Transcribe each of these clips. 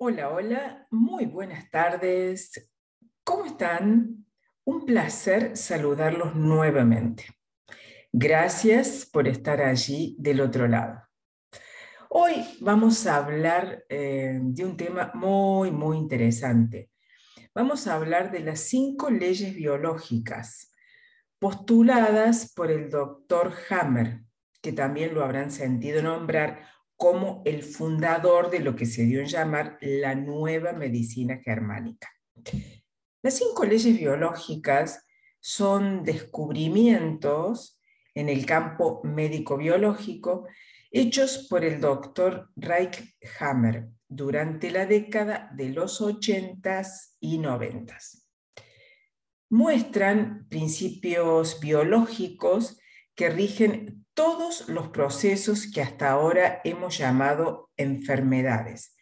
Hola, hola, muy buenas tardes. ¿Cómo están? Un placer saludarlos nuevamente. Gracias por estar allí del otro lado. Hoy vamos a hablar eh, de un tema muy, muy interesante. Vamos a hablar de las cinco leyes biológicas postuladas por el doctor Hammer, que también lo habrán sentido nombrar como el fundador de lo que se dio en llamar la nueva medicina germánica. Las cinco leyes biológicas son descubrimientos en el campo médico-biológico hechos por el doctor Reich Hammer durante la década de los 80s y 90s. Muestran principios biológicos que rigen todos los procesos que hasta ahora hemos llamado enfermedades,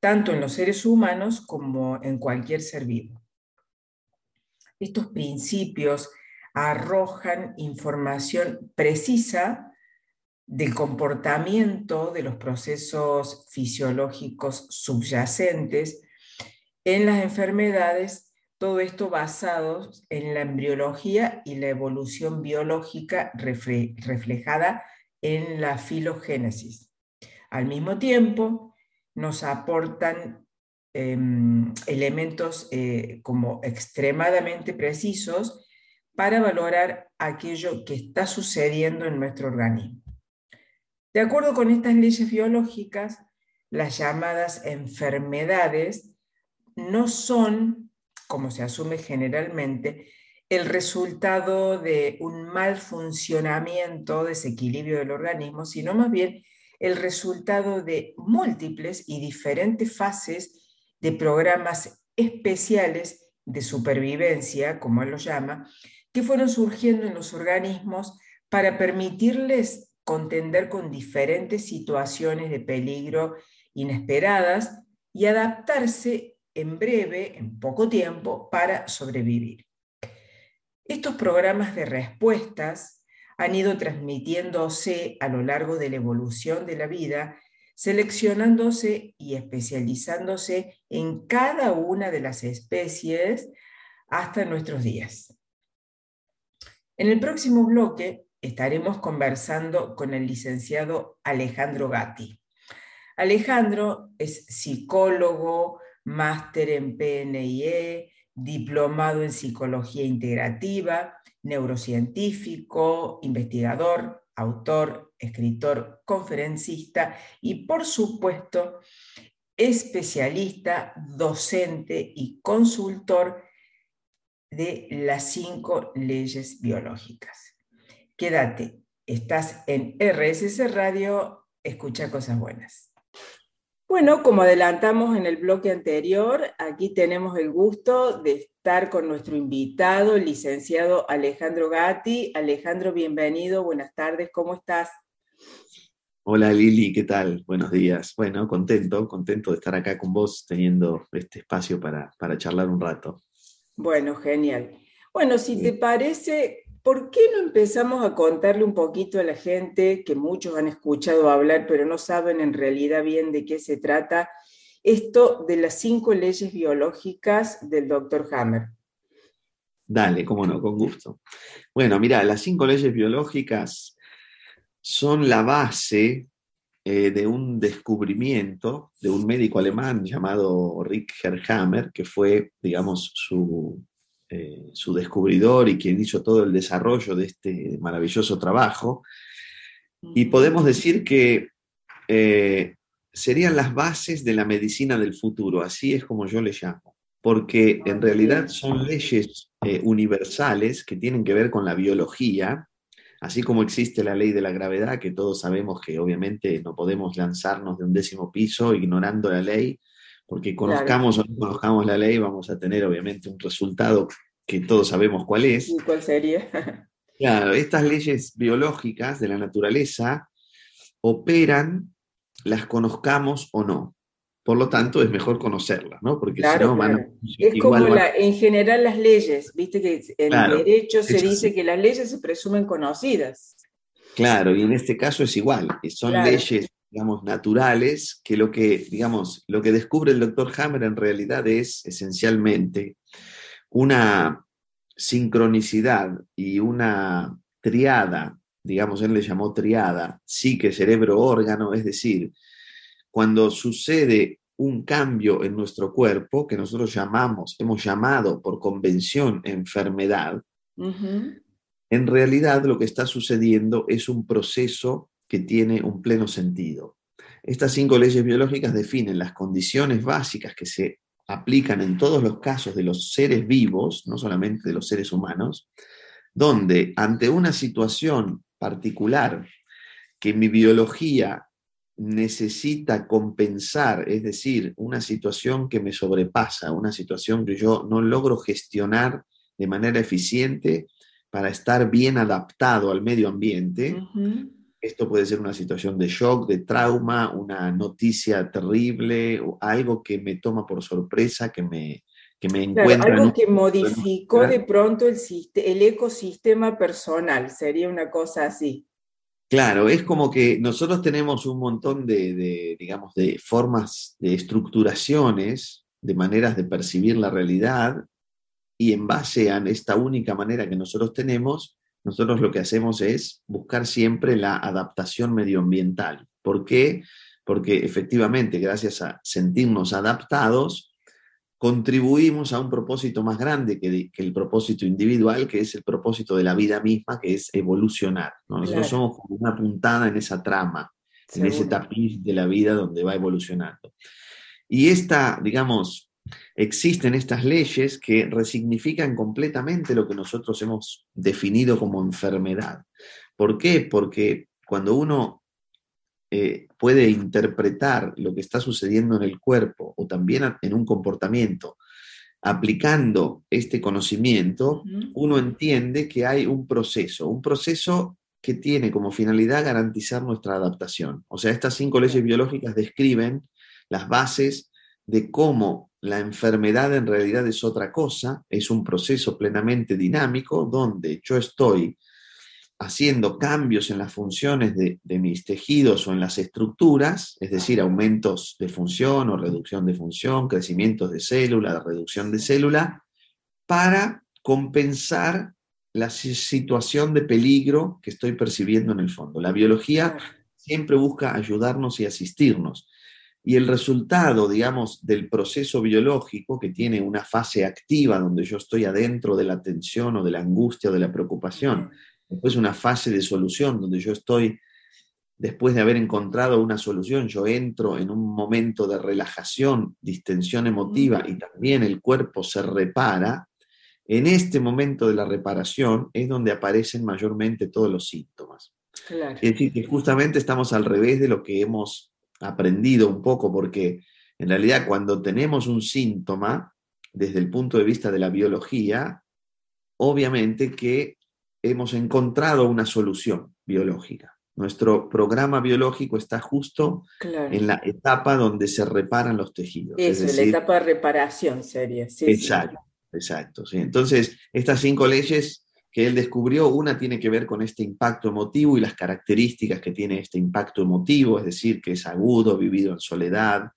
tanto en los seres humanos como en cualquier ser vivo. Estos principios arrojan información precisa del comportamiento de los procesos fisiológicos subyacentes en las enfermedades todo esto basado en la embriología y la evolución biológica reflejada en la filogénesis. Al mismo tiempo, nos aportan em, elementos eh, como extremadamente precisos para valorar aquello que está sucediendo en nuestro organismo. De acuerdo con estas leyes biológicas, las llamadas enfermedades no son como se asume generalmente, el resultado de un mal funcionamiento, desequilibrio del organismo, sino más bien el resultado de múltiples y diferentes fases de programas especiales de supervivencia, como él lo llama, que fueron surgiendo en los organismos para permitirles contender con diferentes situaciones de peligro inesperadas y adaptarse en breve, en poco tiempo, para sobrevivir. Estos programas de respuestas han ido transmitiéndose a lo largo de la evolución de la vida, seleccionándose y especializándose en cada una de las especies hasta nuestros días. En el próximo bloque estaremos conversando con el licenciado Alejandro Gatti. Alejandro es psicólogo, máster en PNIE, diplomado en psicología integrativa, neurocientífico, investigador, autor, escritor, conferencista y, por supuesto, especialista, docente y consultor de las cinco leyes biológicas. Quédate, estás en RSS Radio, escucha cosas buenas. Bueno, como adelantamos en el bloque anterior, aquí tenemos el gusto de estar con nuestro invitado, el licenciado Alejandro Gatti. Alejandro, bienvenido, buenas tardes, ¿cómo estás? Hola Lili, ¿qué tal? Buenos días. Bueno, contento, contento de estar acá con vos teniendo este espacio para, para charlar un rato. Bueno, genial. Bueno, si te parece, ¿por qué no empezamos a contarle un poquito a la gente que muchos han escuchado hablar, pero no saben en realidad bien de qué se trata, esto de las cinco leyes biológicas del doctor Hammer? Dale, cómo no, con gusto. Bueno, mira, las cinco leyes biológicas son la base eh, de un descubrimiento de un médico alemán llamado Richard Hammer, que fue, digamos, su, eh, su descubridor y quien hizo todo el desarrollo de este maravilloso trabajo. Y podemos decir que eh, serían las bases de la medicina del futuro, así es como yo le llamo, porque en realidad son leyes eh, universales que tienen que ver con la biología, así como existe la ley de la gravedad, que todos sabemos que obviamente no podemos lanzarnos de un décimo piso ignorando la ley, porque conozcamos o no conozcamos la ley, vamos a tener obviamente un resultado que todos sabemos cuál es. ¿Y cuál sería? claro, estas leyes biológicas de la naturaleza operan, las conozcamos o no. Por lo tanto, es mejor conocerlas, ¿no? Porque si no, van Es como en general las leyes, viste que en derecho se dice que las leyes se presumen conocidas. Claro, y en este caso es igual, son leyes digamos, naturales, que lo que, digamos, lo que descubre el doctor Hammer en realidad es esencialmente una sincronicidad y una triada, digamos, él le llamó triada, psique, cerebro, órgano, es decir, cuando sucede un cambio en nuestro cuerpo que nosotros llamamos, hemos llamado por convención enfermedad, en realidad lo que está sucediendo es un proceso que tiene un pleno sentido. Estas cinco leyes biológicas definen las condiciones básicas que se aplican en todos los casos de los seres vivos, no solamente de los seres humanos, donde ante una situación particular que mi biología necesita compensar, es decir, una situación que me sobrepasa, una situación que yo no logro gestionar de manera eficiente para estar bien adaptado al medio ambiente, esto puede ser una situación de shock, de trauma, una noticia terrible, o algo que me toma por sorpresa, que me, que me encuentra. algo que modificó de pronto el, el ecosistema personal, sería una cosa así. Claro, es como que nosotros tenemos un montón de, de, digamos, de formas, de estructuraciones, de maneras de percibir la realidad, y en base a esta única manera que nosotros tenemos, nosotros lo que hacemos es buscar siempre la adaptación medioambiental. ¿Por qué? Porque efectivamente, gracias a sentirnos adaptados, contribuimos a un propósito más grande que, el propósito individual, que es el propósito de la vida misma, que es evolucionar. Nosotros somos como una puntada en esa trama, en ese tapiz de la vida donde va evolucionando. Y esta, digamos, existen estas leyes que resignifican completamente lo que nosotros hemos definido como enfermedad. ¿Por qué? Porque cuando uno eh, puede interpretar lo que está sucediendo en el cuerpo o también en un comportamiento, aplicando este conocimiento, uno entiende que hay un proceso, un proceso que tiene como finalidad garantizar nuestra adaptación. O sea, estas cinco leyes biológicas describen las bases de cómo la enfermedad en realidad es otra cosa, es un proceso plenamente dinámico donde yo estoy haciendo cambios en las funciones de, mis tejidos o en las estructuras, es decir, aumentos de función o reducción de función, crecimientos de célula, reducción de célula, para compensar la situación de peligro que estoy percibiendo en el fondo. La biología siempre busca ayudarnos y asistirnos. Y el resultado, digamos, del proceso biológico, que tiene una fase activa donde yo estoy adentro de la tensión o de la angustia o de la preocupación, después una fase de solución donde yo estoy, después de haber encontrado una solución, yo entro en un momento de relajación, distensión emotiva y también el cuerpo se repara, en este momento de la reparación es donde aparecen mayormente todos los síntomas. Es decir, que justamente estamos al revés de lo que hemos aprendido un poco, porque en realidad cuando tenemos un síntoma, desde el punto de vista de la biología, obviamente que hemos encontrado una solución biológica. Nuestro programa biológico está justo en la etapa donde se reparan los tejidos. Eso, es la etapa de reparación sería. exacto, exacto. Entonces, estas cinco leyes que él descubrió, una tiene que ver con este impacto emotivo y las características que tiene este impacto emotivo, es decir, que es agudo, vivido en soledad,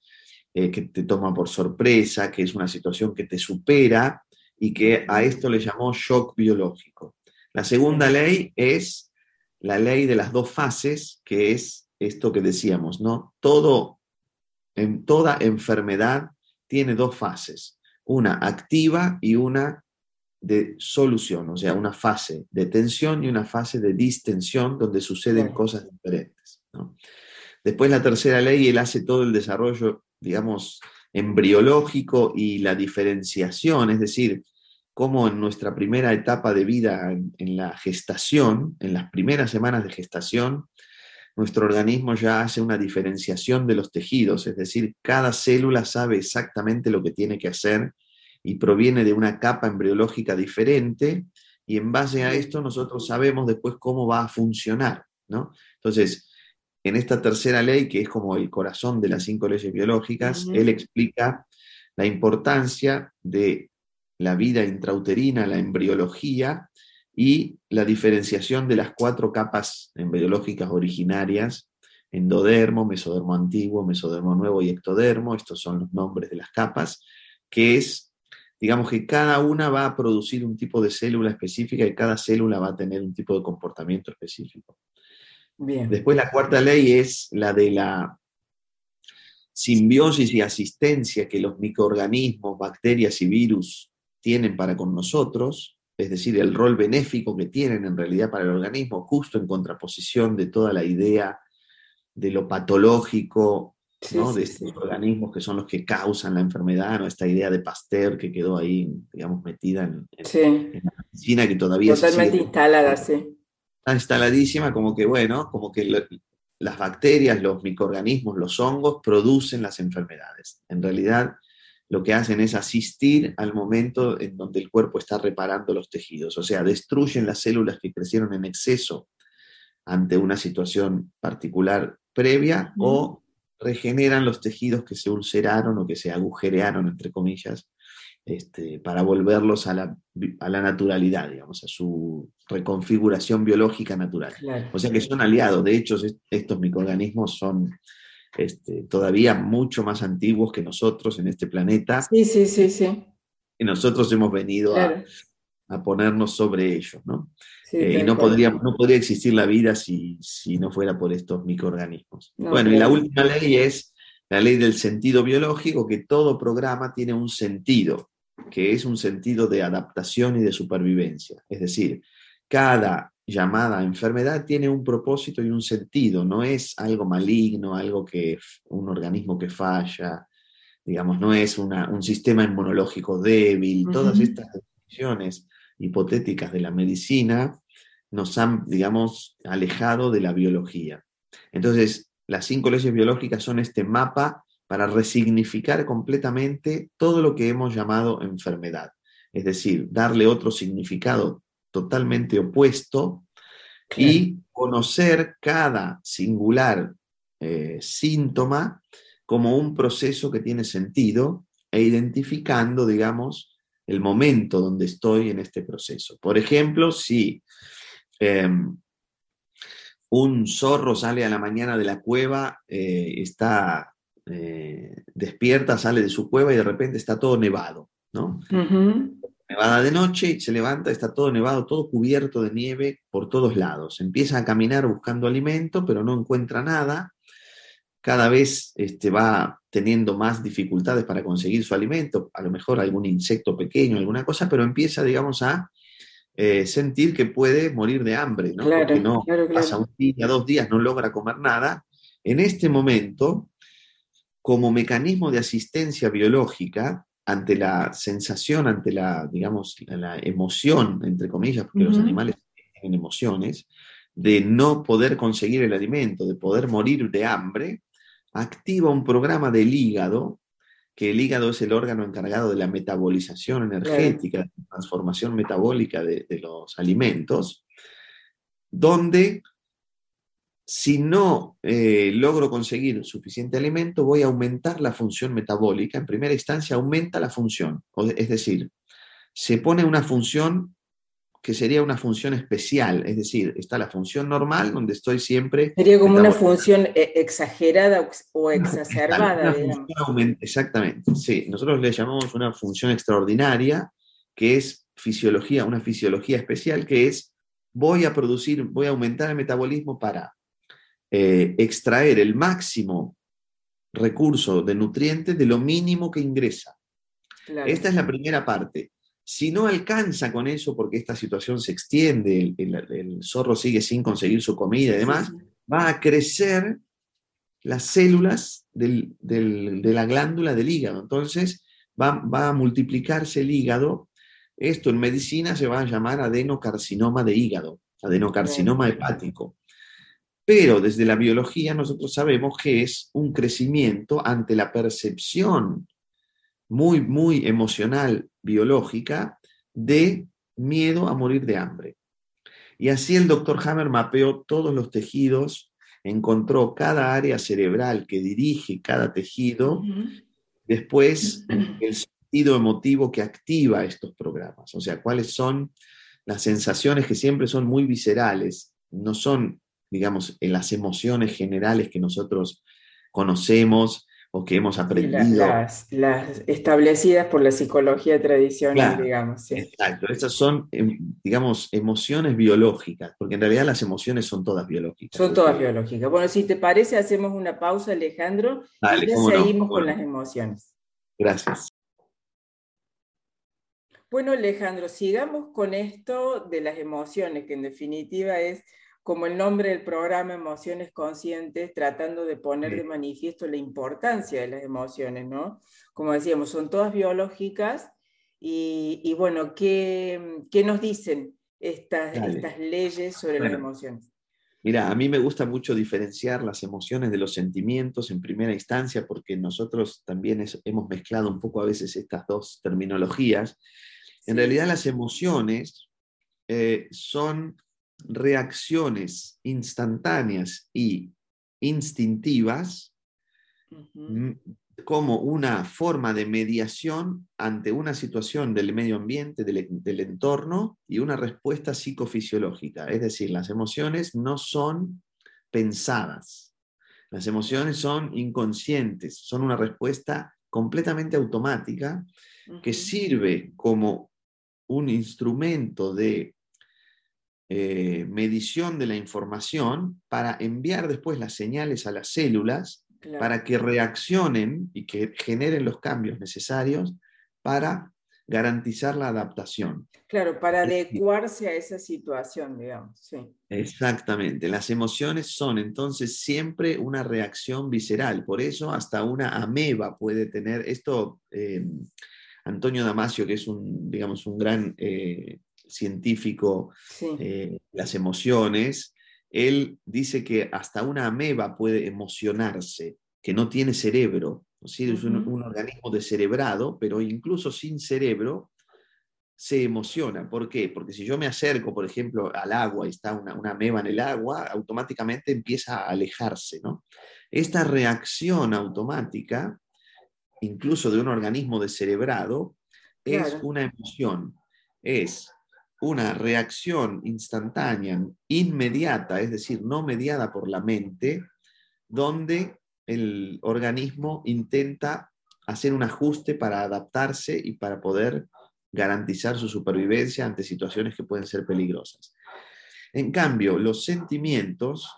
eh, que te toma por sorpresa, que es una situación que te supera y que a esto le llamó shock biológico. La segunda ley es la ley de las dos fases, que es esto que decíamos, ¿no? Todo, en toda enfermedad tiene dos fases, una activa y una de solución, o sea, una fase de tensión y una fase de distensión donde suceden cosas diferentes. Después la tercera ley, él hace todo el desarrollo, digamos, embriológico y la diferenciación, es decir, cómo en nuestra primera etapa de vida, en, la gestación, en las primeras semanas de gestación, nuestro organismo ya hace una diferenciación de los tejidos, es decir, cada célula sabe exactamente lo que tiene que hacer y proviene de una capa embriológica diferente y en base a esto nosotros sabemos después cómo va a funcionar, ¿no? Entonces, en esta tercera ley, que es como el corazón de las cinco leyes biológicas, él explica la importancia de la vida intrauterina, la embriología y la diferenciación de las cuatro capas embriológicas originarias endodermo, mesodermo antiguo, mesodermo nuevo y ectodermo, estos son los nombres de las capas, que es, digamos que cada una va a producir un tipo de célula específica y cada célula va a tener un tipo de comportamiento específico. Bien. Después la cuarta ley es la de la simbiosis y asistencia que los microorganismos, bacterias y virus tienen para con nosotros, es decir, el rol benéfico que tienen en realidad para el organismo, justo en contraposición de toda la idea de lo patológico, de estos organismos que son los que causan la enfermedad, ¿no? esta idea de Pasteur que quedó ahí, digamos, metida en, la medicina que todavía Totalmente instalada, sí. Está instaladísima, como que, bueno, como que las bacterias, los microorganismos, los hongos producen las enfermedades. En realidad, lo que hacen es asistir al momento en donde el cuerpo está reparando los tejidos, o sea, destruyen las células que crecieron en exceso ante una situación particular previa o regeneran los tejidos que se ulceraron o que se agujerearon, entre comillas, este, para volverlos a la, naturalidad, digamos, a su reconfiguración biológica natural. O sea que son aliados. De hecho, estos microorganismos son este, todavía mucho más antiguos que nosotros en este planeta. Sí, sí, sí, sí. Y nosotros hemos venido a, ponernos sobre ellos, ¿no? Eh, y no podría, no podría existir la vida si, no fuera por estos microorganismos. bueno, y la última ley es la ley del sentido biológico, que todo programa tiene un sentido, que es un sentido de adaptación y de supervivencia. Es decir, cada llamada enfermedad tiene un propósito y un sentido, no es algo maligno, algo que un organismo que falla, digamos, no es un sistema inmunológico débil, todas estas definiciones hipotéticas de la medicina nos han, digamos, alejado de la biología. Entonces, las cinco leyes biológicas son este mapa para resignificar completamente todo lo que hemos llamado enfermedad, es decir, darle otro significado totalmente opuesto y conocer cada singular eh, síntoma como un proceso que tiene sentido e identificando, digamos, el momento donde estoy en este proceso. Por ejemplo, si em, un zorro sale a la mañana de la cueva, eh, está eh, despierta, sale de su cueva y de repente está todo nevado, ¿no? nevada de noche, y se levanta, está todo nevado, todo cubierto de nieve por todos lados. Empieza a caminar buscando alimento, pero no encuentra nada. Cada vez este, va teniendo más dificultades para conseguir su alimento, a lo mejor algún insecto pequeño, alguna cosa, pero empieza, digamos, a eh, sentir que puede morir de hambre, ¿no? Porque no pasa un día, dos días, no logra comer nada. En este momento, como mecanismo de asistencia biológica, ante la sensación, ante la, digamos, la emoción, entre comillas, porque los animales tienen emociones, de no poder conseguir el alimento, de poder morir de hambre, activa un programa del hígado, que el hígado es el órgano encargado de la metabolización energética, de la transformación metabólica de los alimentos, donde si no eh, logro conseguir suficiente alimento, voy a aumentar la función metabólica. En primera instancia, aumenta la función. Es decir, se pone una función que sería una función especial. Es decir, está la función normal, donde estoy siempre... Sería como una función eh, exagerada o exacerbada. exactamente, sí. Nosotros le llamamos una función extraordinaria, que es fisiología, una fisiología especial, que es voy a producir, voy a aumentar el metabolismo para eh, extraer el máximo recurso de nutrientes de lo mínimo que ingresa. Esta es la primera parte. Si no alcanza con eso, porque esta situación se extiende, el, zorro sigue sin conseguir su comida y demás, va a crecer las células de la glándula del hígado. Entonces va, a multiplicarse el hígado. Esto en medicina se va a llamar adenocarcinoma de hígado, adenocarcinoma hepático. Pero desde la biología nosotros sabemos que es un crecimiento ante la percepción muy, muy emocional, biológica, de miedo a morir de hambre. Y así el doctor Hammer mapeó todos los tejidos, encontró cada área cerebral que dirige cada tejido, después el sentido emotivo que activa estos programas, o sea, cuáles son las sensaciones que siempre son muy viscerales, no son digamos, en las emociones generales que nosotros conocemos o que hemos aprendido. Las, establecidas por la psicología tradicional, digamos. Exacto, estas son, em, digamos, emociones biológicas, porque en realidad las emociones son todas biológicas. Son todas biológicas. Bueno, si te parece, hacemos una pausa, Alejandro, y seguimos con las emociones. Gracias. Bueno, Alejandro, sigamos con esto de las emociones, que en definitiva es como el nombre del programa Emociones Conscientes, tratando de poner de manifiesto la importancia de las emociones, ¿no? Como decíamos, son todas biológicas y, bueno, ¿qué, nos dicen estas, estas leyes sobre las emociones? Mira, a mí me gusta mucho diferenciar las emociones de los sentimientos en primera instancia porque nosotros también hemos mezclado un poco a veces estas dos terminologías. En realidad las emociones eh, son reacciones instantáneas y instintivas como una forma de mediación ante una situación del medio ambiente, del, del, entorno y una respuesta psicofisiológica. Es decir, las emociones no son pensadas, las emociones son inconscientes, son una respuesta completamente automática que sirve como un instrumento de eh, medición de la información para enviar después las señales a las células para que reaccionen y que generen los cambios necesarios para garantizar la adaptación. Claro, para adecuarse a esa situación, digamos. Sí. Exactamente. Las emociones son entonces siempre una reacción visceral. Por eso hasta una ameba puede tener esto. Eh, Antonio Damasio, que es un, digamos, un gran eh, científico, eh, las emociones, él dice que hasta una ameba puede emocionarse, que no tiene cerebro, es es un, organismo descerebrado, pero incluso sin cerebro se emociona. ¿Por qué? Porque si yo me acerco, por ejemplo, al agua y está una, una ameba en el agua, automáticamente empieza a alejarse. ¿no? Esta reacción automática, incluso de un organismo descerebrado, es una emoción. Es una reacción instantánea, inmediata, es decir, no mediada por la mente, donde el organismo intenta hacer un ajuste para adaptarse y para poder garantizar su supervivencia ante situaciones que pueden ser peligrosas. En cambio, los sentimientos,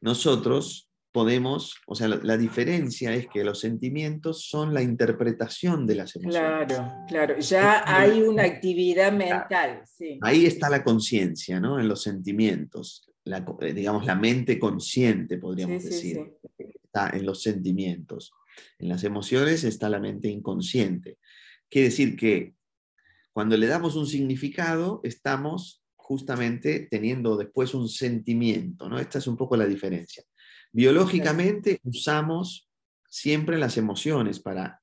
nosotros podemos, o sea, la, diferencia es que los sentimientos son la interpretación de las emociones. Claro, claro, ya hay una actividad mental. Sí. Ahí está la conciencia, ¿no? En los sentimientos, la, eh, digamos, la mente consciente, podríamos decir, está en los sentimientos. En las emociones está la mente inconsciente. Quiere decir que cuando le damos un significado, estamos justamente teniendo después un sentimiento, ¿no? Esta es un poco la diferencia. Biológicamente usamos siempre las emociones para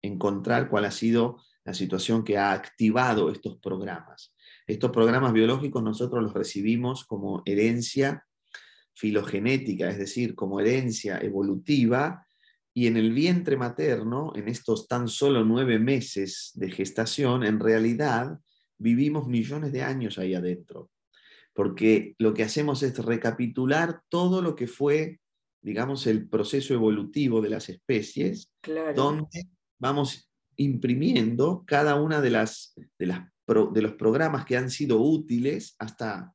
encontrar cuál ha sido la situación que ha activado estos programas. Estos programas biológicos nosotros los recibimos como herencia filogenética, es decir, como herencia evolutiva, y en el vientre materno, en estos tan solo nueve meses de gestación, en realidad vivimos millones de años ahí adentro, porque lo que hacemos es recapitular todo lo que fue digamos, el proceso evolutivo de las especies, donde vamos imprimiendo cada una de, las, de, las de los programas que han sido útiles hasta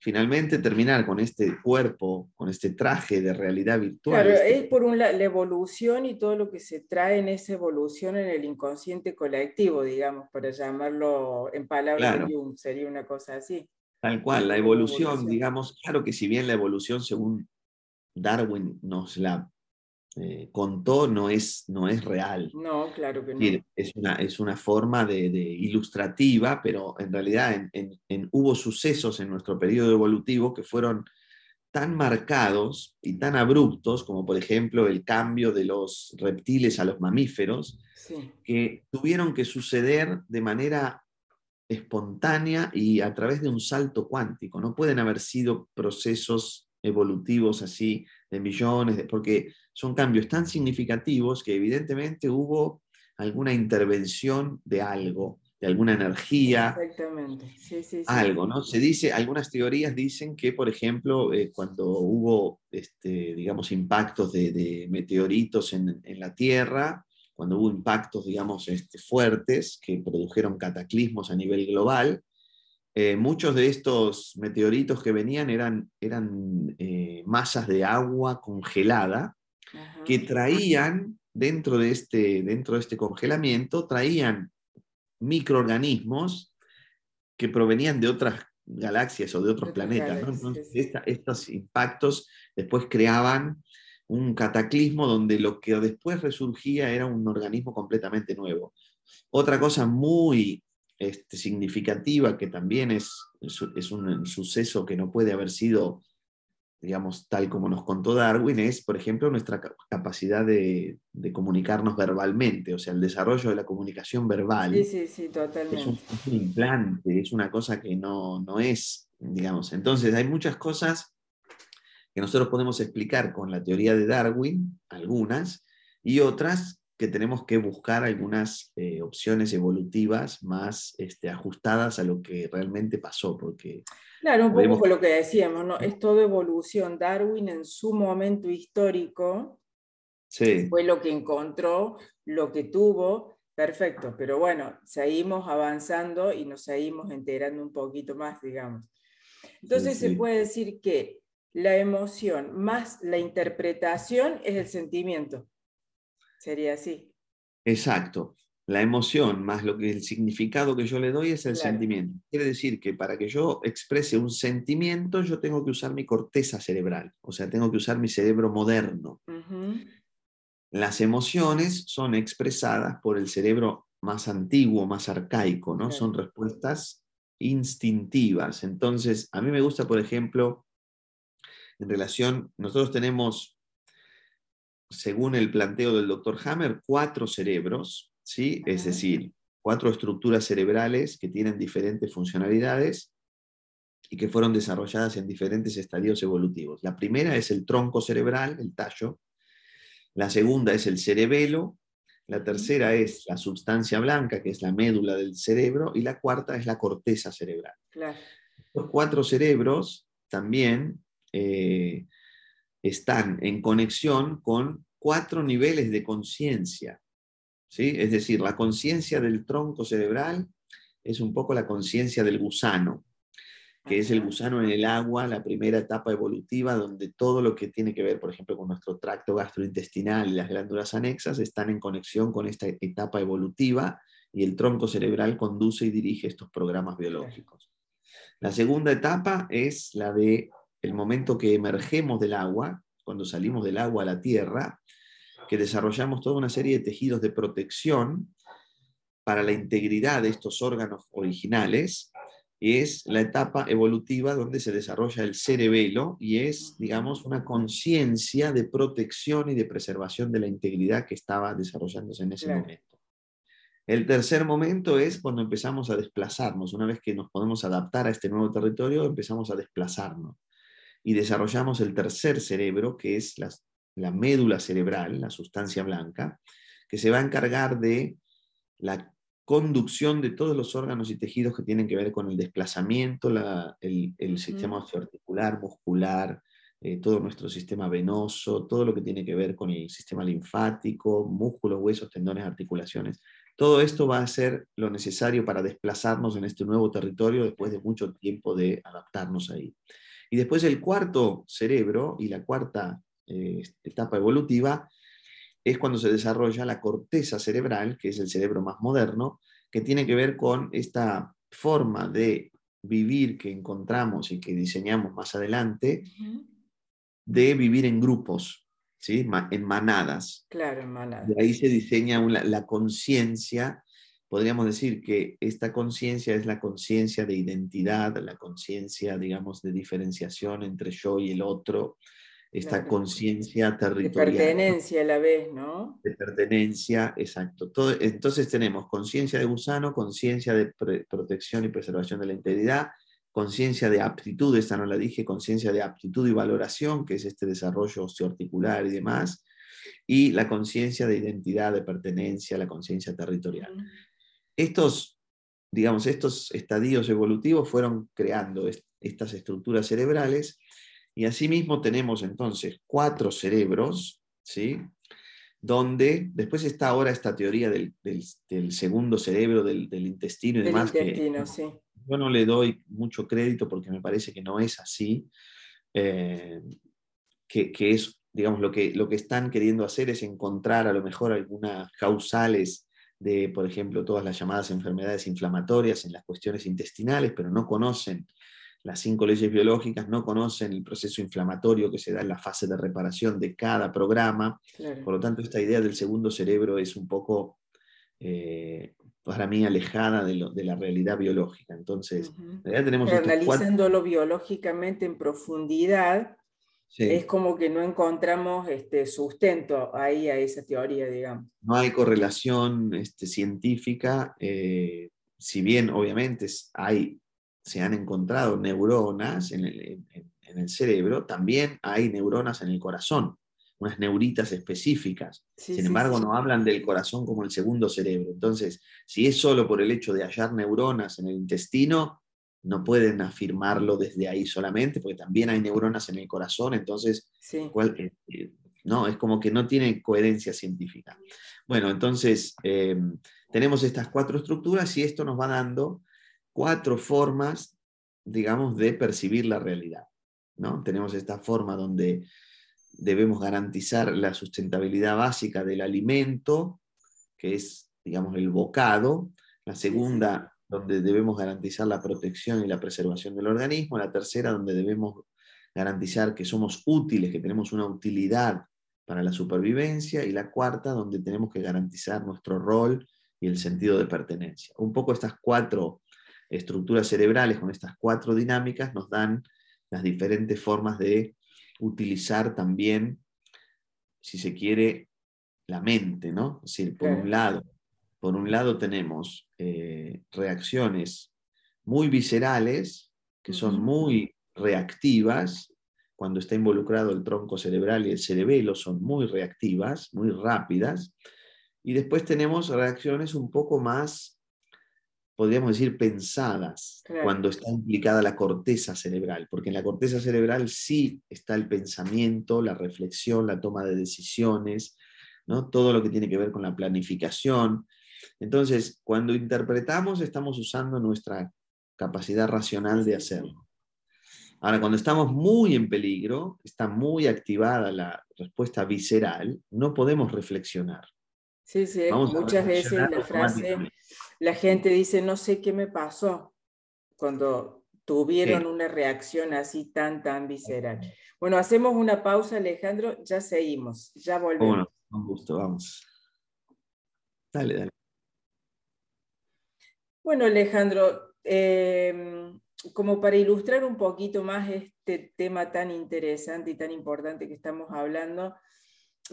finalmente terminar con este cuerpo, con este traje de realidad virtual. Claro, este es por un, la evolución y todo lo que se trae en esa evolución en el inconsciente colectivo, digamos, para llamarlo en palabras de Jung, sería una cosa así. Tal cual, la evolución, digamos, claro que si bien la evolución según Darwin nos la eh, contó no es, no es real. No, claro que no. Es una, es una forma de, ilustrativa, pero en realidad en, hubo sucesos en nuestro periodo evolutivo que fueron tan marcados y tan abruptos, como por ejemplo el cambio de los reptiles a los mamíferos, que tuvieron que suceder de manera espontánea y a través de un salto cuántico. No pueden haber sido procesos evolutivos así de millones, porque son cambios tan significativos que evidentemente hubo alguna intervención de algo, de alguna energía. Exactamente, sí, sí, sí. Algo, ¿no? Se dice, algunas teorías dicen que, por ejemplo, eh, cuando hubo, este, digamos, impactos de, meteoritos en, en, la Tierra, cuando hubo impactos, digamos, este, fuertes que produjeron cataclismos a nivel global, eh, muchos de estos meteoritos que venían eran, eran eh, masas de agua congelada que traían dentro de, este, dentro de este congelamiento, traían microorganismos que provenían de otras galaxias o de otros planetas. Entonces, estos impactos después creaban un cataclismo donde lo que después resurgía era un organismo completamente nuevo. Otra cosa muy este, significativa, que también es, es un suceso que no puede haber sido, digamos, tal como nos contó Darwin, es, por ejemplo, nuestra capacidad de, comunicarnos verbalmente, o sea, el desarrollo de la comunicación verbal. Sí, sí, sí, totalmente. Es un, implante, es una cosa que no, no es, digamos. Entonces, hay muchas cosas que nosotros podemos explicar con la teoría de Darwin, algunas, y otras que tenemos que buscar algunas eh, opciones evolutivas más este, ajustadas a lo que realmente pasó, porque... Claro, un poco lo que decíamos, ¿no? Es todo evolución. Darwin en su momento histórico fue lo que encontró, lo que tuvo, perfecto, pero bueno, seguimos avanzando y nos seguimos enterando un poquito más, digamos. Entonces se puede decir que la emoción más la interpretación es el sentimiento. Sería así. Exacto. La emoción más lo que el significado que yo le doy es el sentimiento. Quiere decir que para que yo exprese un sentimiento, yo tengo que usar mi corteza cerebral, o sea, tengo que usar mi cerebro moderno. Las emociones son expresadas por el cerebro más antiguo, más arcaico, ¿no? Son respuestas instintivas. Entonces, a mí me gusta, por ejemplo, en relación, nosotros tenemos según el planteo del doctor Hammer, cuatro cerebros, ¿sí? es decir, cuatro estructuras cerebrales que tienen diferentes funcionalidades y que fueron desarrolladas en diferentes estadios evolutivos. La primera es el tronco cerebral, el tallo. La segunda es el cerebelo. La tercera es la sustancia blanca, que es la médula del cerebro. Y la cuarta es la corteza cerebral. Los cuatro cerebros también eh, están en conexión con cuatro niveles de conciencia. ¿sí? Es decir, la conciencia del tronco cerebral es un poco la conciencia del gusano, que es el gusano en el agua, la primera etapa evolutiva, donde todo lo que tiene que ver, por ejemplo, con nuestro tracto gastrointestinal y las glándulas anexas están en conexión con esta etapa evolutiva y el tronco cerebral conduce y dirige estos programas biológicos. La segunda etapa es la de el momento que emergemos del agua, cuando salimos del agua a la tierra, que desarrollamos toda una serie de tejidos de protección para la integridad de estos órganos originales, es la etapa evolutiva donde se desarrolla el cerebelo y es, digamos, una conciencia de protección y de preservación de la integridad que estaba desarrollándose en ese momento. El tercer momento es cuando empezamos a desplazarnos. Una vez que nos podemos adaptar a este nuevo territorio, empezamos a desplazarnos y desarrollamos el tercer cerebro, que es la, médula cerebral, la sustancia blanca, que se va a encargar de la conducción de todos los órganos y tejidos que tienen que ver con el desplazamiento, el, sistema osteoarticular, muscular, eh, todo nuestro sistema venoso, todo lo que tiene que ver con el sistema linfático, músculos, huesos, tendones, articulaciones. Todo esto va a ser lo necesario para desplazarnos en este nuevo territorio después de mucho tiempo de adaptarnos ahí. Y después el cuarto cerebro y la cuarta eh, etapa evolutiva es cuando se desarrolla la corteza cerebral, que es el cerebro más moderno, que tiene que ver con esta forma de vivir que encontramos y que diseñamos más adelante, de vivir en grupos, ¿sí? en manadas. Claro, en manadas. De ahí se diseña la conciencia podríamos decir que esta conciencia es la conciencia de identidad, la conciencia, digamos, de diferenciación entre yo y el otro, esta conciencia territorial. De pertenencia a la vez, ¿no? De pertenencia, exacto. Todo, entonces tenemos conciencia de gusano, conciencia de protección y preservación de la integridad, conciencia de aptitud, esta no la dije, conciencia de aptitud y valoración, que es este desarrollo osteoarticular y demás, y la conciencia de identidad, de pertenencia, la conciencia territorial. Estos digamos, estos estadios evolutivos fueron creando estas estructuras cerebrales y asimismo tenemos entonces cuatro cerebros, ¿sí? Donde después está ahora esta teoría del, segundo cerebro, del, intestino y demás. Intestino, sí. Yo no le doy mucho crédito porque me parece que no es así. Eh, que, es, digamos, lo que, lo que están queriendo hacer es encontrar a lo mejor algunas causales de, por ejemplo, todas las llamadas enfermedades inflamatorias en las cuestiones intestinales, pero no conocen las cinco leyes biológicas, no conocen el proceso inflamatorio que se da en la fase de reparación de cada programa. Por lo tanto, esta idea del segundo cerebro es un poco, eh, para mí, alejada de, la realidad biológica. Entonces, tenemos... analizándolo biológicamente en profundidad, es como que no encontramos este, sustento ahí a esa teoría, digamos. No hay correlación este, científica, eh, si bien obviamente hay, se han encontrado neuronas en el, cerebro, también hay neuronas en el corazón, unas neuritas específicas. Sin embargo, no hablan del corazón como el segundo cerebro. Entonces, si es solo por el hecho de hallar neuronas en el intestino, no pueden afirmarlo desde ahí solamente, porque también hay neuronas en el corazón, entonces, eh, eh, no, es como que no tiene coherencia científica. Bueno, entonces, eh, tenemos estas cuatro estructuras y esto nos va dando cuatro formas, digamos, de percibir la realidad. ¿no? Tenemos esta forma donde debemos garantizar la sustentabilidad básica del alimento, que es, digamos, el bocado. La segunda, donde debemos garantizar la protección y la preservación del organismo, la tercera, donde debemos garantizar que somos útiles, que tenemos una utilidad para la supervivencia, y la cuarta, donde tenemos que garantizar nuestro rol y el sentido de pertenencia. Un poco estas cuatro estructuras cerebrales con estas cuatro dinámicas nos dan las diferentes formas de utilizar también, si se quiere, la mente, ¿no? Es decir, por un lado, por un lado tenemos eh, reacciones muy viscerales, que son muy reactivas, cuando está involucrado el tronco cerebral y el cerebelo son muy reactivas, muy rápidas, y después tenemos reacciones un poco más, podríamos decir, pensadas, cuando está implicada la corteza cerebral, porque en la corteza cerebral sí está el pensamiento, la reflexión, la toma de decisiones, ¿no? todo lo que tiene que ver con la planificación, entonces, cuando interpretamos, estamos usando nuestra capacidad racional de hacerlo. Ahora, cuando estamos muy en peligro, está muy activada la respuesta visceral, no podemos reflexionar. Sí, sí, muchas veces la frase, la gente dice, no sé qué me pasó, cuando tuvieron una reacción así tan, tan visceral. Bueno, hacemos una pausa, Alejandro, ya seguimos, ya volvemos. Bueno, con gusto, vamos. Dale, dale. Bueno, Alejandro, em, como para ilustrar un poquito más este tema tan interesante y tan importante que estamos hablando,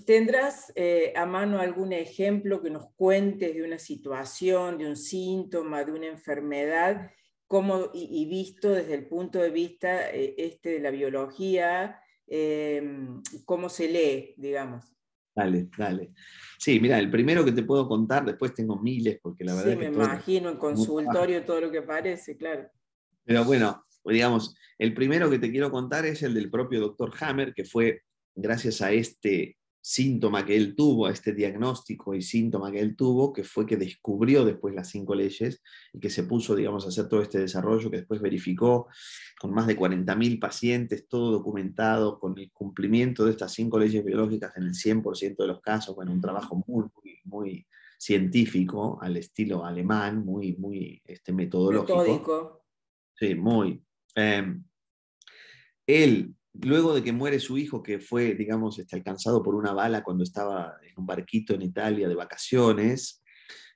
¿tendrás eh, a mano algún ejemplo que nos cuentes de una situación, de un síntoma, de una enfermedad, cómo, y, visto desde el punto de vista eh, este de la biología, em, cómo se lee, digamos? Dale, dale. Sí, mira, el primero que te puedo contar, después tengo miles, porque la verdad. Sí, me imagino, en consultorio, todo lo que parece, claro. Pero bueno, digamos, el primero que te quiero contar es el del propio doctor Hammer, que fue gracias a este síntoma que él tuvo, a este diagnóstico y síntoma que él tuvo, que fue que descubrió después las cinco leyes y que se puso, digamos, a hacer todo este desarrollo, que después verificó con más de 40.000 pacientes, todo documentado, con el cumplimiento de estas cinco leyes biológicas en el 100% de los casos, bueno, un trabajo muy, muy, muy científico, al estilo alemán, muy, muy este, metodológico. Metódico. Sí, muy. Em, él luego de que muere su hijo, que fue, digamos, este, alcanzado por una bala cuando estaba en un barquito en Italia de vacaciones,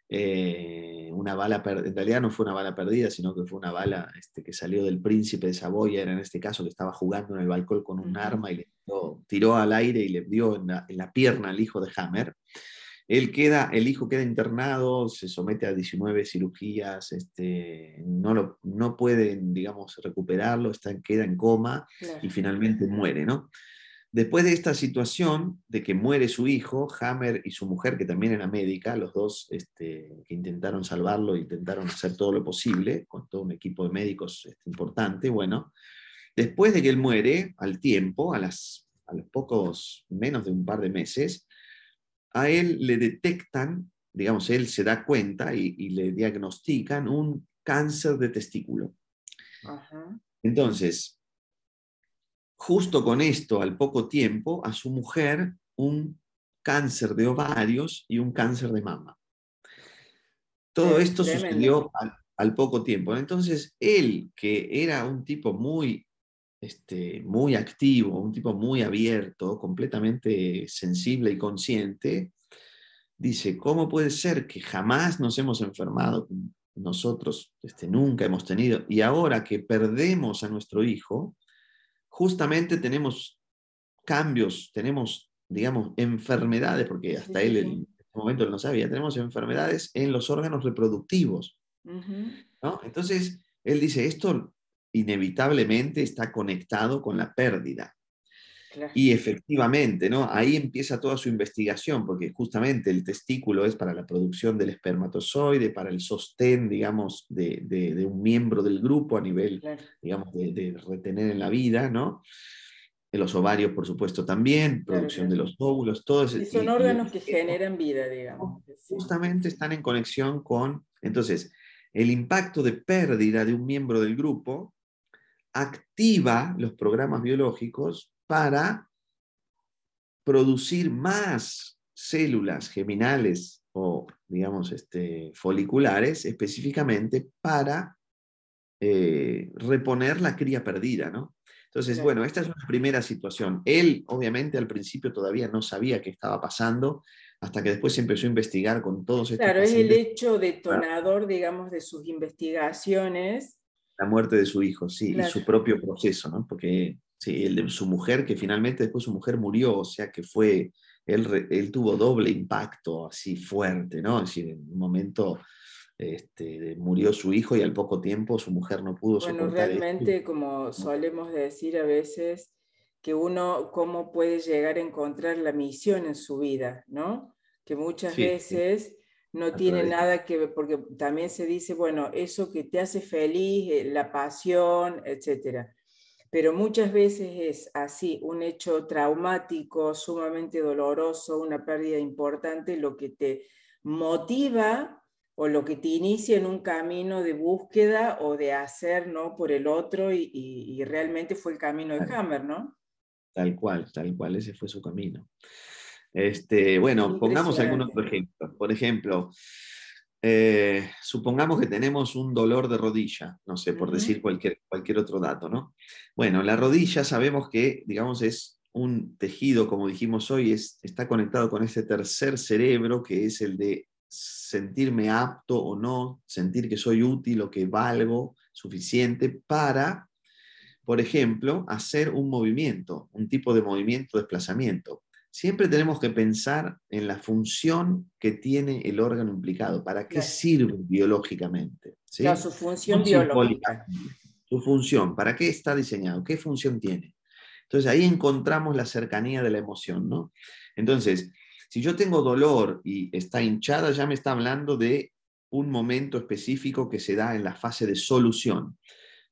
eh, una bala, en realidad no fue una bala perdida, sino que fue una bala este, que salió del príncipe de Saboya, era en este caso que estaba jugando en el balcón con un arma y le tiró, al aire y le dio en la pierna al hijo de Hammer. Él queda, el hijo queda internado, se somete a 19 cirugías, este, no, lo, no pueden, digamos, recuperarlo, está, queda en coma y finalmente muere, ¿no? después de esta situación de que muere su hijo, Hammer y su mujer, que también era médica, los dos este, que intentaron salvarlo, intentaron hacer todo lo posible, con todo un equipo de médicos este, importante, bueno, después de que él muere, al tiempo, a, las, a los pocos, menos de un par de meses, a él le detectan, digamos, él se da cuenta y, le diagnostican un cáncer de testículo. Entonces, justo con esto, al poco tiempo, a su mujer un cáncer de ovarios y un cáncer de mama. Todo esto sucedió al, poco tiempo. Entonces, él, que era un tipo muy, este, muy activo, un tipo muy abierto, completamente sensible y consciente, dice, ¿cómo puede ser que jamás nos hemos enfermado? Nosotros este, nunca hemos tenido, y ahora que perdemos a nuestro hijo, justamente tenemos cambios, tenemos, digamos, enfermedades, porque hasta él en este momento no sabía, tenemos enfermedades en los órganos reproductivos. Entonces, él dice, esto inevitablemente está conectado con la pérdida. Y efectivamente, ¿no? Ahí empieza toda su investigación, porque justamente el testículo es para la producción del espermatozoide, para el sostén, digamos, de, un miembro del grupo a nivel, digamos, de, retener en la vida, ¿no? Los ovarios, por supuesto, también, producción de los óvulos, todo eso. Y son órganos que generan vida, digamos. Justamente están en conexión con, entonces, el impacto de pérdida de un miembro del grupo activa los programas biológicos para producir más células geminales o, digamos, este, foliculares específicamente para eh, reponer la cría perdida, ¿no? Entonces, bueno, esta es una primera situación. Él, obviamente, al principio todavía no sabía qué estaba pasando, hasta que después empezó a investigar con todos estos. Claro, es el hecho detonador, digamos, de sus investigaciones. La muerte de su hijo, sí, y su propio proceso, ¿no? Porque Sí, el de su mujer, que finalmente después su mujer murió, o sea que fue, él, él tuvo doble impacto así fuerte, ¿no? Es decir, en un momento este, murió su hijo y al poco tiempo su mujer no pudo bueno, realmente, como solemos decir a veces, que uno cómo puede llegar a encontrar la misión en su vida, ¿no? Que muchas veces no tiene nada que ver, porque también se dice, bueno, eso que te hace feliz, eh, la pasión, etcétera pero muchas veces es así, un hecho traumático, sumamente doloroso, una pérdida importante, lo que te motiva o lo que te inicia en un camino de búsqueda o de hacer ¿no? por el otro y, realmente fue el camino de Hammer, ¿no? Tal cual, tal cual, ese fue su camino. Este, bueno, pongamos algún otro ejemplo. Por ejemplo, eh, supongamos que tenemos un dolor de rodilla, no sé, por decir cualquier, cualquier otro dato, ¿no? Bueno, la rodilla sabemos que, digamos, es un tejido, como dijimos hoy, es, está conectado con ese tercer cerebro que es el de sentirme apto o no, sentir que soy útil o que valgo suficiente para, por ejemplo, hacer un movimiento, un tipo de movimiento, desplazamiento siempre tenemos que pensar en la función que tiene el órgano implicado, para qué sirve biológicamente. su función biológica. Su función, ¿para qué está diseñado? ¿Qué función tiene? Entonces ahí encontramos la cercanía de la emoción, ¿no? Entonces, si yo tengo dolor y está hinchada, ya me está hablando de un momento específico que se da en la fase de solución.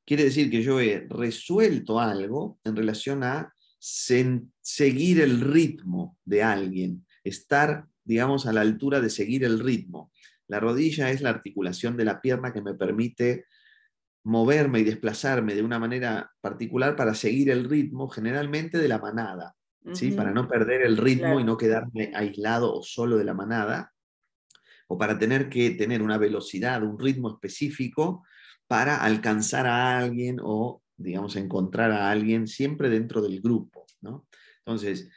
Quiere decir que yo he resuelto algo en relación a seguir el ritmo de alguien, estar, digamos, a la altura de seguir el ritmo. La rodilla es la articulación de la pierna que me permite moverme y desplazarme de una manera particular para seguir el ritmo, generalmente de la manada, ¿sí? para no perder el ritmo y no quedarme aislado o solo de la manada, o para tener que tener una velocidad, un ritmo específico para alcanzar a alguien o digamos, encontrar a alguien siempre dentro del grupo, ¿no? Entonces,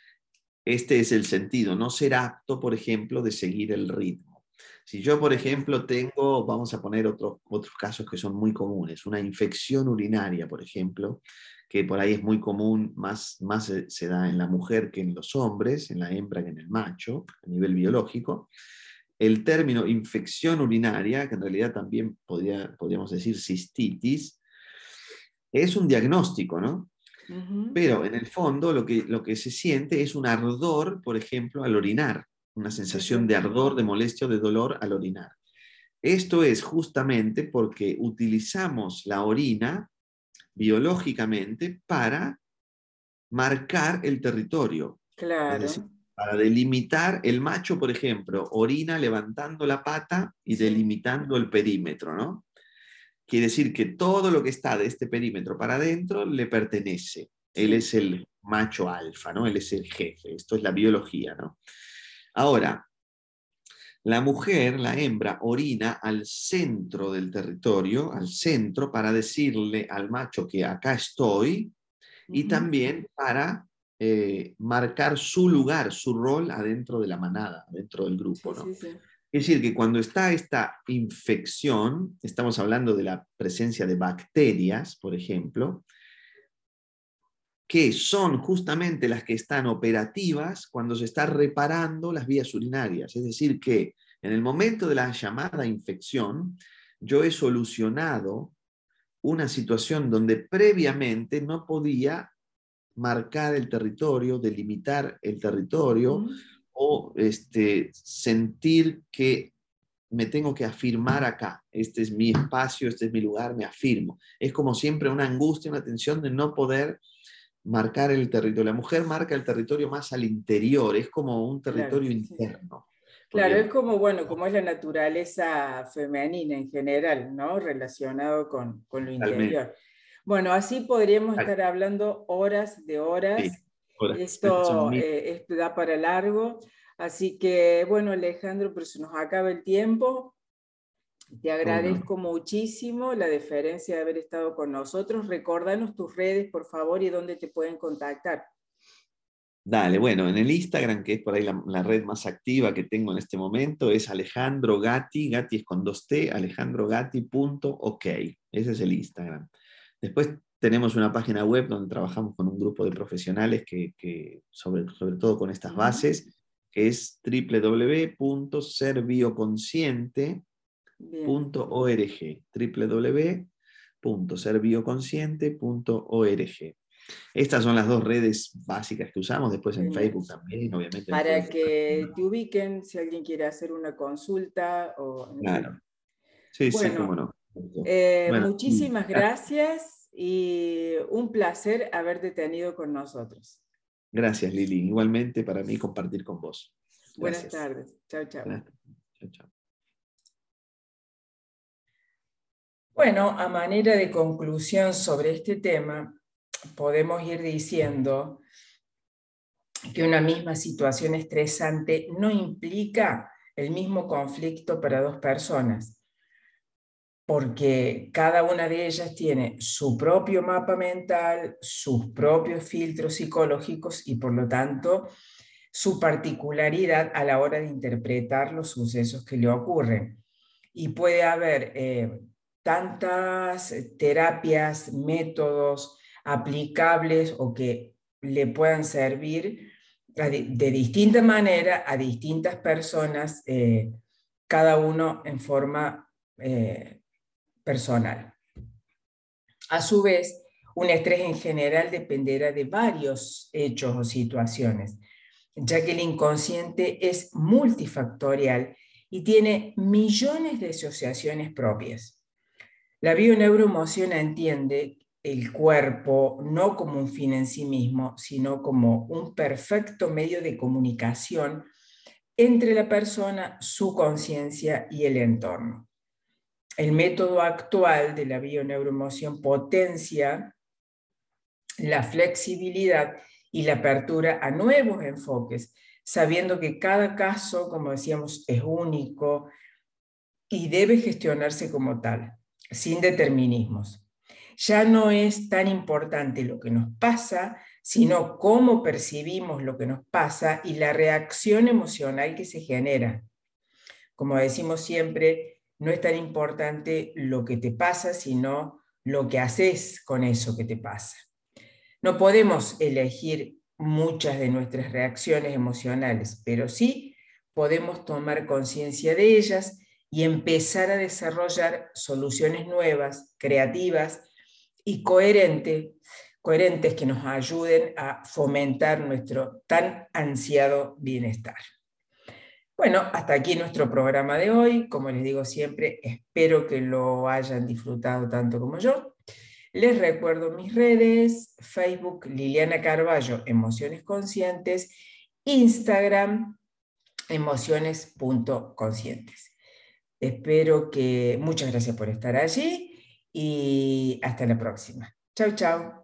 este es el sentido, no ser apto, por ejemplo, de seguir el ritmo. Si yo, por ejemplo, tengo, vamos a poner otros, otros casos que son muy comunes, una infección urinaria, por ejemplo, que por ahí es muy común, más, más se, da en la mujer que en los hombres, en la hembra que en el macho, a nivel biológico. El término infección urinaria, que en realidad también podría, podríamos decir cistitis, es un diagnóstico, ¿no? Pero en el fondo lo que, lo que se siente es un ardor, por ejemplo, al orinar, una sensación de ardor, de molestia o de dolor al orinar. Esto es justamente porque utilizamos la orina biológicamente para marcar el territorio. Claro. para delimitar el macho, por ejemplo, orina levantando la pata y delimitando el perímetro, ¿no? Quiere decir que todo lo que está de este perímetro para adentro le pertenece. Él es el macho alfa, ¿no? Él es el jefe. Esto es la biología, ¿no? Ahora, la mujer, la hembra, orina al centro del territorio, al centro, para decirle al macho que acá estoy y también para eh, marcar su lugar, su rol adentro de la manada, dentro del grupo. ¿no? Es decir, que cuando está esta infección, estamos hablando de la presencia de bacterias, por ejemplo, que son justamente las que están operativas cuando se está reparando las vías urinarias. Es decir, que en el momento de la llamada infección, yo he solucionado una situación donde previamente no podía marcar el territorio, delimitar el territorio o este, sentir que me tengo que afirmar acá. Este es mi espacio, este es mi lugar, me afirmo. Es como siempre una angustia, una tensión de no poder marcar el territorio. La mujer marca el territorio más al interior, es como un territorio interno. Claro, es como, bueno, como es la naturaleza femenina en general, ¿no? Relacionado con, con lo interior. Bueno, así podríamos estar hablando horas de horas. Esto eh, da para largo. Así que, bueno, Alejandro, pero se nos acaba el tiempo. Te agradezco muchísimo la deferencia de haber estado con nosotros. Recórdanos tus redes, por favor, y dónde te pueden contactar. Dale, bueno, en el Instagram, que es por ahí la, red más activa que tengo en este momento, es Alejandro Gatti, Gatti es con dos T, alejandrogatti.ok. Ese es el Instagram. Después tenemos una página web donde trabajamos con un grupo de profesionales que, sobre, sobre todo con estas bases, que es www.servioconsciente.com www.servioconsciente.org, www.servioconsciente.org. Estas son las dos redes básicas que usamos, después en Facebook también, obviamente. Para que te ubiquen si alguien quiere hacer una consulta o... Claro. Sí, sí, cómo no. Eh, muchísimas gracias y un placer haberte tenido con nosotros. Gracias, Lili. Igualmente para mí compartir con vos. Buenas tardes. Chao, chao. Chao, chao. Bueno, a manera de conclusión sobre este tema, podemos ir diciendo que una misma situación estresante no implica el mismo conflicto para dos personas, porque cada una de ellas tiene su propio mapa mental, sus propios filtros psicológicos y por lo tanto su particularidad a la hora de interpretar los sucesos que le ocurren. Y puede haber eh, tantas terapias, métodos aplicables o que le puedan servir de, distinta manera a distintas personas, eh, cada uno en forma eh, personal. A su vez, un estrés en general dependerá de varios hechos o situaciones, ya que el inconsciente es multifactorial y tiene millones de asociaciones propias. La bioneuroemoción entiende el cuerpo no como un fin en sí mismo, sino como un perfecto medio de comunicación entre la persona, su conciencia y el entorno. El método actual de la bioneuroemoción potencia la flexibilidad y la apertura a nuevos enfoques, sabiendo que cada caso, como decíamos, es único y debe gestionarse como tal sin determinismos. Ya no es tan importante lo que nos pasa, sino cómo percibimos lo que nos pasa y la reacción emocional que se genera. Como decimos siempre, no es tan importante lo que te pasa, sino lo que haces con eso que te pasa. No podemos elegir muchas de nuestras reacciones emocionales, pero sí podemos tomar conciencia de ellas y empezar a desarrollar soluciones nuevas, creativas y coherentes coherentes que nos ayuden a fomentar nuestro tan ansiado bienestar. Bueno, hasta aquí nuestro programa de hoy. Como les digo siempre, espero que lo hayan disfrutado tanto como yo. Les recuerdo mis redes, Facebook Liliana Carballo, Emociones Conscientes, Instagram, emociones.conscientes. Espero que muchas gracias por estar allí y hasta la próxima. Chao, chao.